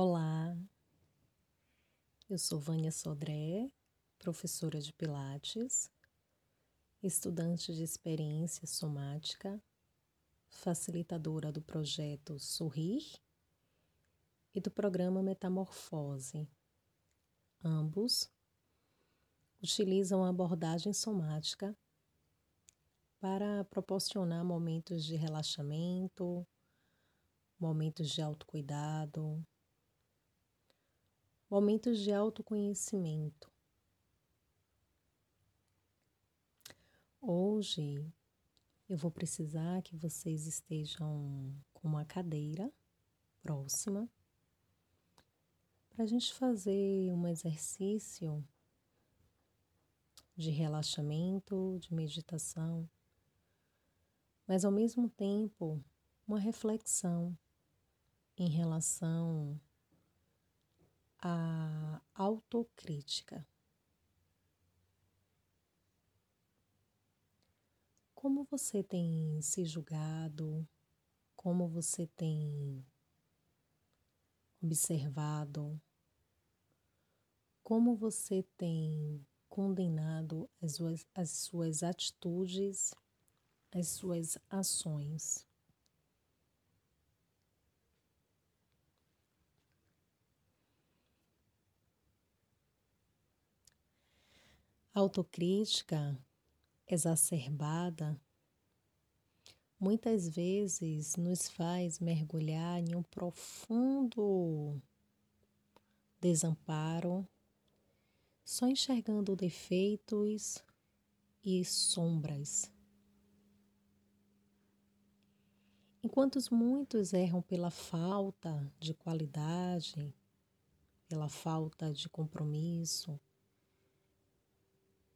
Olá, eu sou Vânia Sodré, professora de Pilates, estudante de experiência somática, facilitadora do projeto Sorrir e do programa Metamorfose. Ambos utilizam a abordagem somática para proporcionar momentos de relaxamento, momentos de autocuidado, momentos de autoconhecimento. Hoje eu vou precisar que vocês estejam com uma cadeira próxima para a gente fazer um exercício de relaxamento, de meditação, mas ao mesmo tempo uma reflexão em relação à autocrítica. Como você tem se julgado? Como você tem observado? Como você tem condenado as suas, as suas atitudes, as suas ações? Autocrítica exacerbada muitas vezes nos faz mergulhar em um profundo desamparo, só enxergando defeitos e sombras. Enquanto muitos erram pela falta de qualidade, pela falta de compromisso,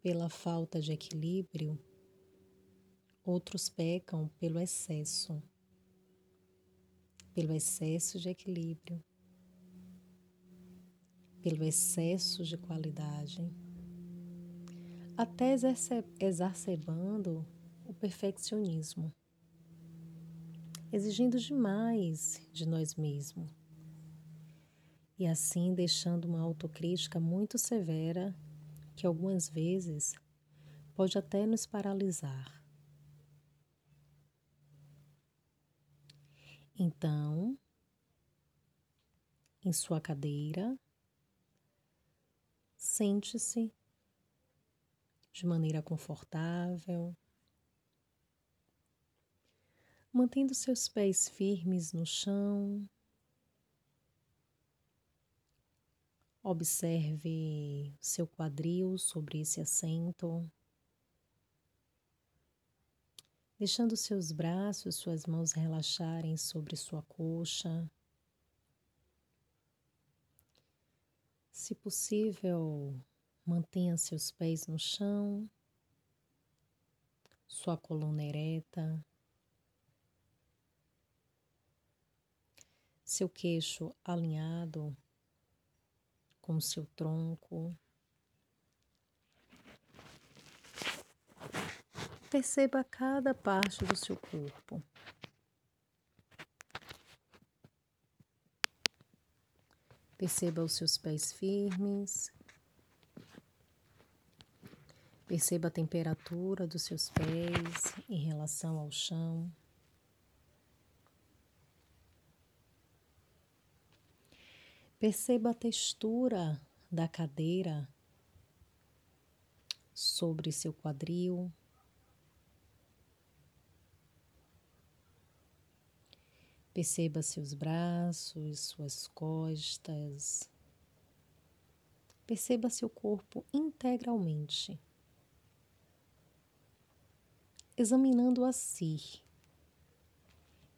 pela falta de equilíbrio, outros pecam pelo excesso, pelo excesso de equilíbrio, pelo excesso de qualidade, até exacerbando o perfeccionismo, exigindo demais de nós mesmos e assim deixando uma autocrítica muito severa que algumas vezes pode até nos paralisar. Então, em sua cadeira, sente-se de maneira confortável, mantendo seus pés firmes no chão. Observe seu quadril sobre esse assento, deixando seus braços, suas mãos relaxarem sobre sua coxa. Se possível, mantenha seus pés no chão, sua coluna ereta, seu queixo alinhado com seu tronco. Perceba cada parte do seu corpo. Perceba os seus pés firmes. Perceba a temperatura dos seus pés em relação ao chão. Perceba a textura da cadeira sobre seu quadril. Perceba seus braços, suas costas. Perceba seu corpo integralmente, examinando a si,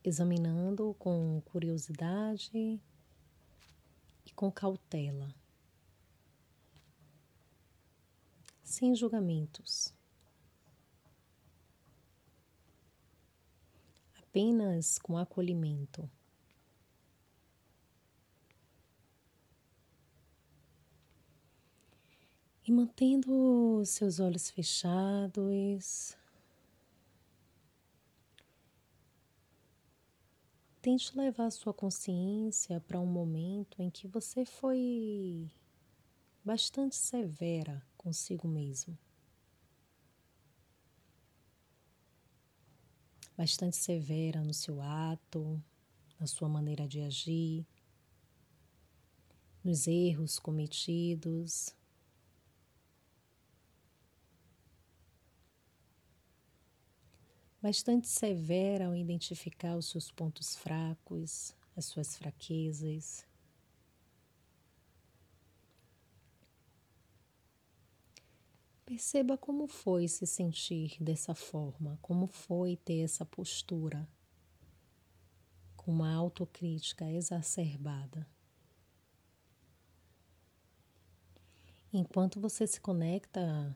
examinando com curiosidade com cautela, sem julgamentos. Apenas com acolhimento. E mantendo seus olhos fechados, tente levar a sua consciência para um momento em que você foi bastante severa consigo mesmo. Bastante severa no seu ato, na sua maneira de agir, nos erros cometidos. Bastante severa ao identificar os seus pontos fracos, as suas fraquezas. Perceba como foi se sentir dessa forma, como foi ter essa postura com uma autocrítica exacerbada. Enquanto você se conecta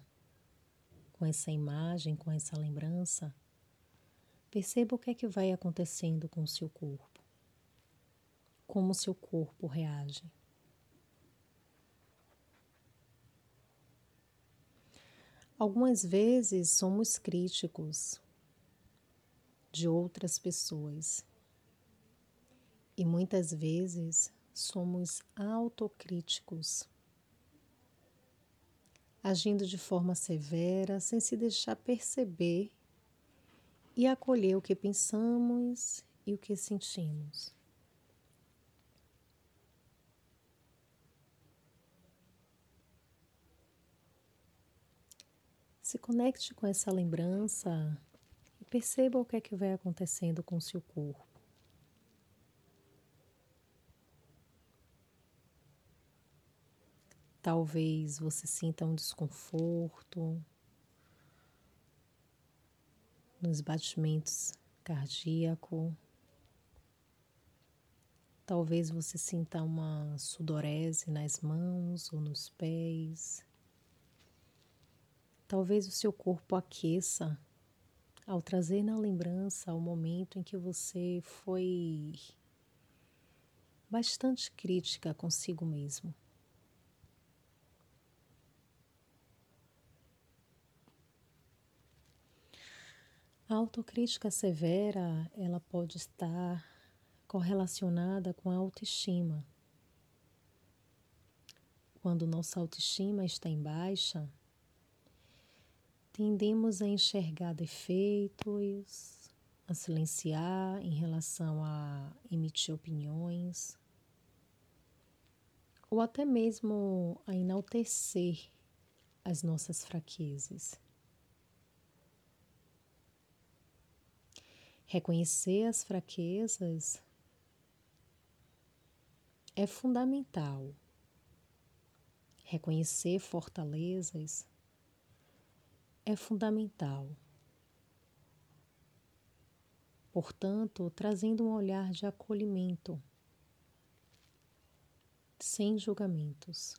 com essa imagem, com essa lembrança, perceba o que é que vai acontecendo com o seu corpo, como o seu corpo reage. Algumas vezes somos críticos de outras pessoas. E muitas vezes somos autocríticos, agindo de forma severa sem se deixar perceber e acolher o que pensamos e o que sentimos. Se conecte com essa lembrança e perceba o que é que vai acontecendo com seu corpo. Talvez você sinta um desconforto nos batimentos cardíacos. Talvez você sinta uma sudorese nas mãos ou nos pés. Talvez o seu corpo aqueça ao trazer na lembrança o momento em que você foi bastante crítica consigo mesmo. A autocrítica severa, ela pode estar correlacionada com a autoestima. Quando nossa autoestima está em baixa, tendemos a enxergar defeitos, a silenciar em relação a emitir opiniões, ou até mesmo a enaltecer as nossas fraquezas. Reconhecer as fraquezas é fundamental. Reconhecer fortalezas é fundamental. Portanto, trazendo um olhar de acolhimento, sem julgamentos.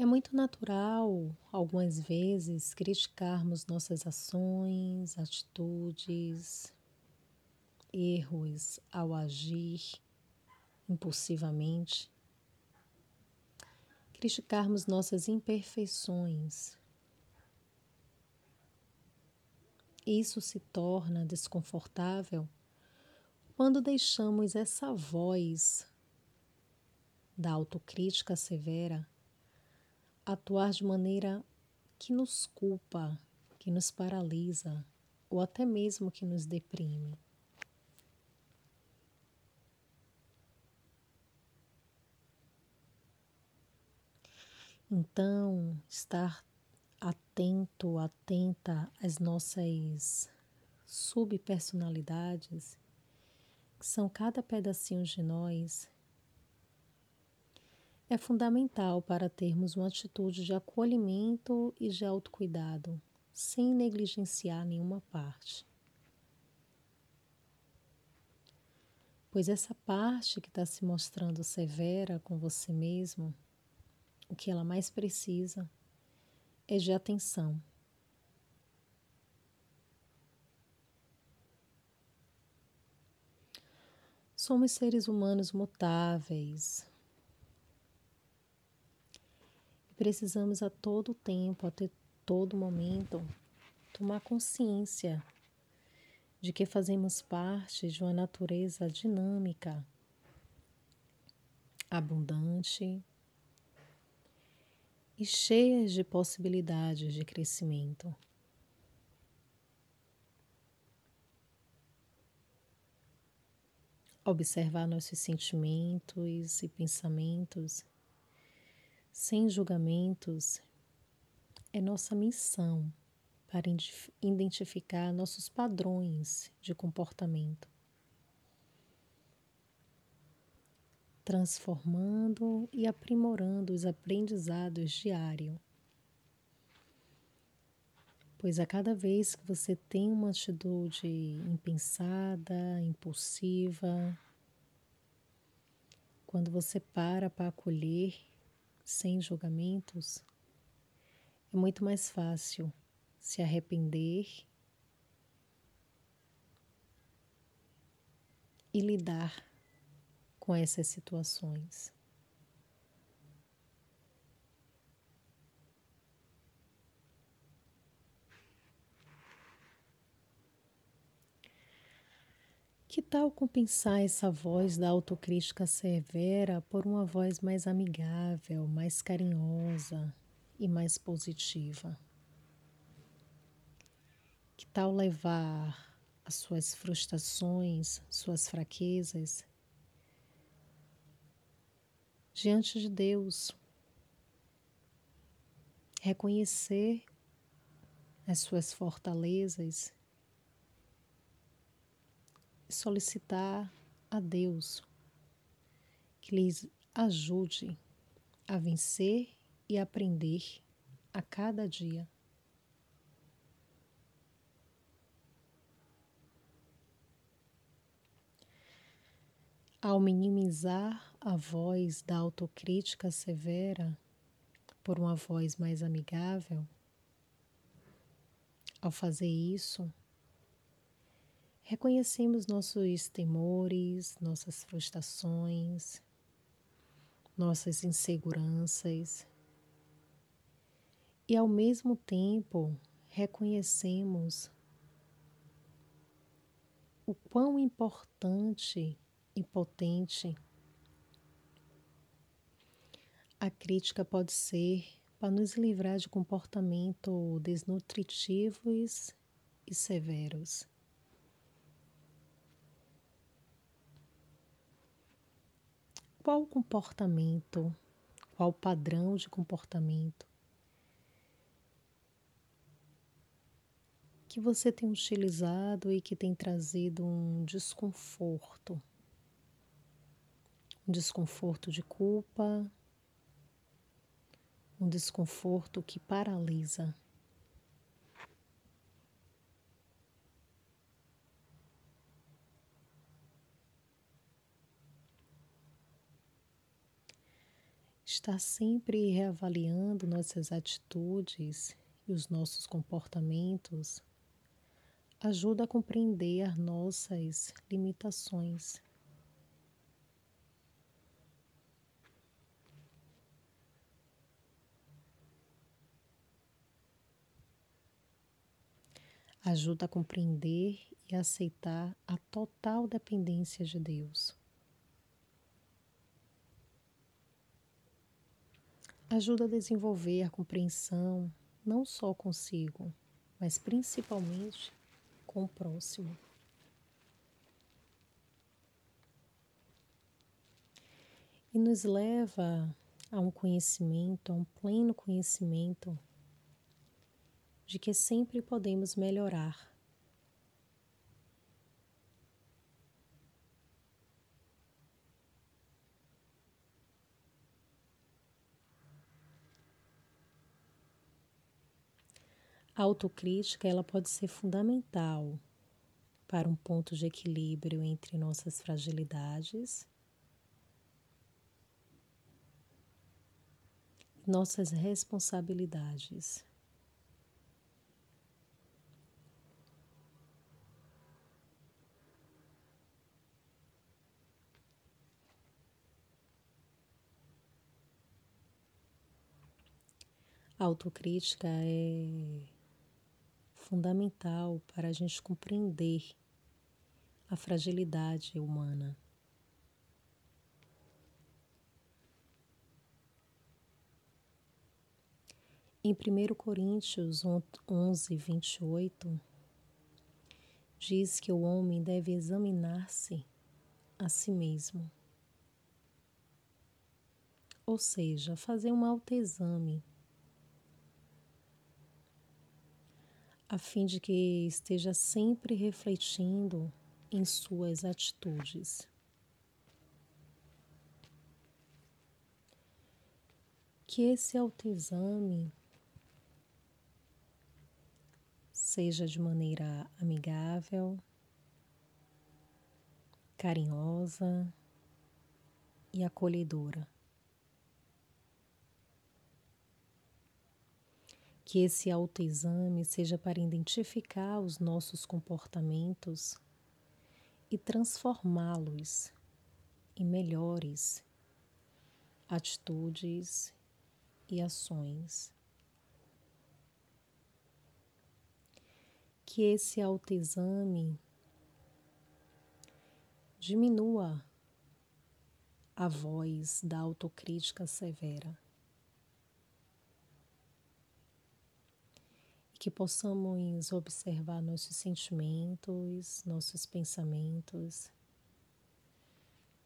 É muito natural, algumas vezes, criticarmos nossas ações, atitudes, erros ao agir impulsivamente criticarmos nossas imperfeições. Isso se torna desconfortável quando deixamos essa voz da autocrítica severa atuar de maneira que nos culpa, que nos paralisa ou até mesmo que nos deprime. Então, estar atento, atenta às nossas subpersonalidades, que são cada pedacinho de nós, é fundamental para termos uma atitude de acolhimento e de autocuidado, sem negligenciar nenhuma parte. Pois essa parte que está se mostrando severa com você mesmo, o que ela mais precisa é de atenção. Somos seres humanos mutáveis. E precisamos a todo tempo, a todo momento tomar consciência de que fazemos parte de uma natureza dinâmica, abundante e cheia de possibilidades de crescimento. Observar nossos sentimentos e pensamentos sem julgamentos é nossa missão para identificar nossos padrões de comportamento, transformando e aprimorando os aprendizados diários. Pois a cada vez que você tem uma atitude impensada, impulsiva, quando você para para acolher sem julgamentos, é muito mais fácil se arrepender e lidar com essas situações. Que tal compensar essa voz da autocrítica severa por uma voz mais amigável, mais carinhosa e mais positiva? Que tal levar as suas frustrações, suas fraquezas diante de Deus? Reconhecer as suas fortalezas solicitar a Deus que lhes ajude a vencer e aprender a cada dia. Ao minimizar a voz da autocrítica severa por uma voz mais amigável, ao fazer isso, reconhecemos nossos temores, nossas frustrações, nossas inseguranças e, ao mesmo tempo, reconhecemos o quão importante e potente a crítica pode ser para nos livrar de comportamentos desnutritivos e severos. Qual comportamento, qual padrão de comportamento que você tem utilizado e que tem trazido um desconforto um desconforto de culpa, um desconforto que paralisa. Estar sempre reavaliando nossas atitudes e os nossos comportamentos ajuda a compreender nossas limitações. ajuda a compreender e aceitar a total dependência de Deus. Ajuda a desenvolver a compreensão não só consigo, mas principalmente com o próximo. E nos leva a um conhecimento, a um pleno conhecimento de que sempre podemos melhorar. A autocrítica ela pode ser fundamental para um ponto de equilíbrio entre nossas fragilidades nossas responsabilidades. A autocrítica é fundamental para a gente compreender a fragilidade humana. Em 1 Coríntios 11, 28, diz que o homem deve examinar-se a si mesmo. Ou seja, fazer um autoexame, a fim de que esteja sempre refletindo em suas atitudes. Que esse autoexame seja de maneira amigável, carinhosa e acolhedora. Que esse autoexame seja para identificar os nossos comportamentos e transformá-los em melhores atitudes e ações. que esse autoexame diminua a voz da autocrítica severa. Que possamos observar nossos sentimentos, nossos pensamentos,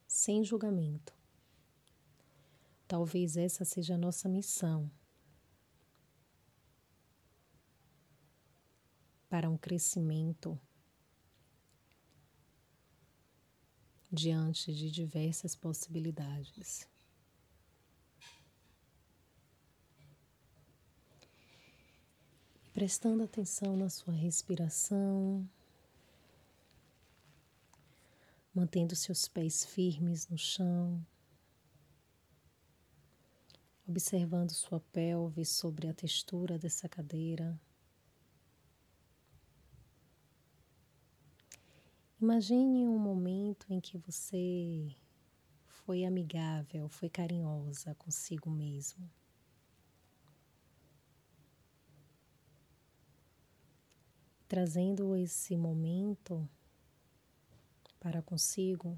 sem julgamento. Talvez essa seja a nossa missão para um crescimento diante de diversas possibilidades. Prestando atenção na sua respiração, mantendo seus pés firmes no chão, observando sua pelve sobre a textura dessa cadeira. Imagine um momento em que você foi amigável, foi carinhosa consigo mesmo. Trazendo esse momento para consigo,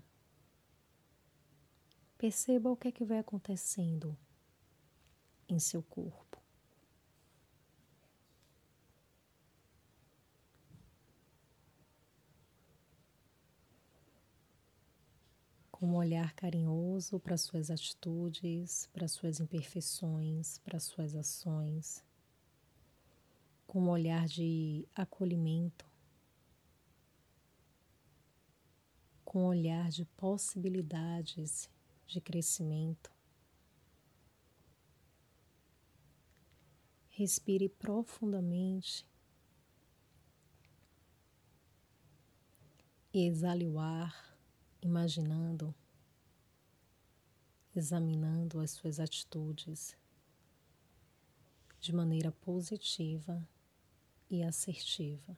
perceba o que é que vai acontecendo em seu corpo. com um olhar carinhoso para suas atitudes, para suas imperfeições, para suas ações, com um olhar de acolhimento, com um olhar de possibilidades de crescimento. Respire profundamente e exale o ar imaginando, examinando as suas atitudes de maneira positiva e assertiva.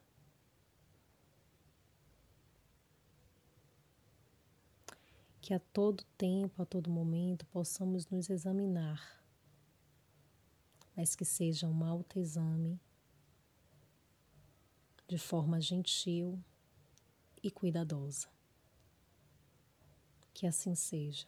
Que a todo tempo, a todo momento, possamos nos examinar, mas que seja um autoexame de forma gentil e cuidadosa. Que assim seja.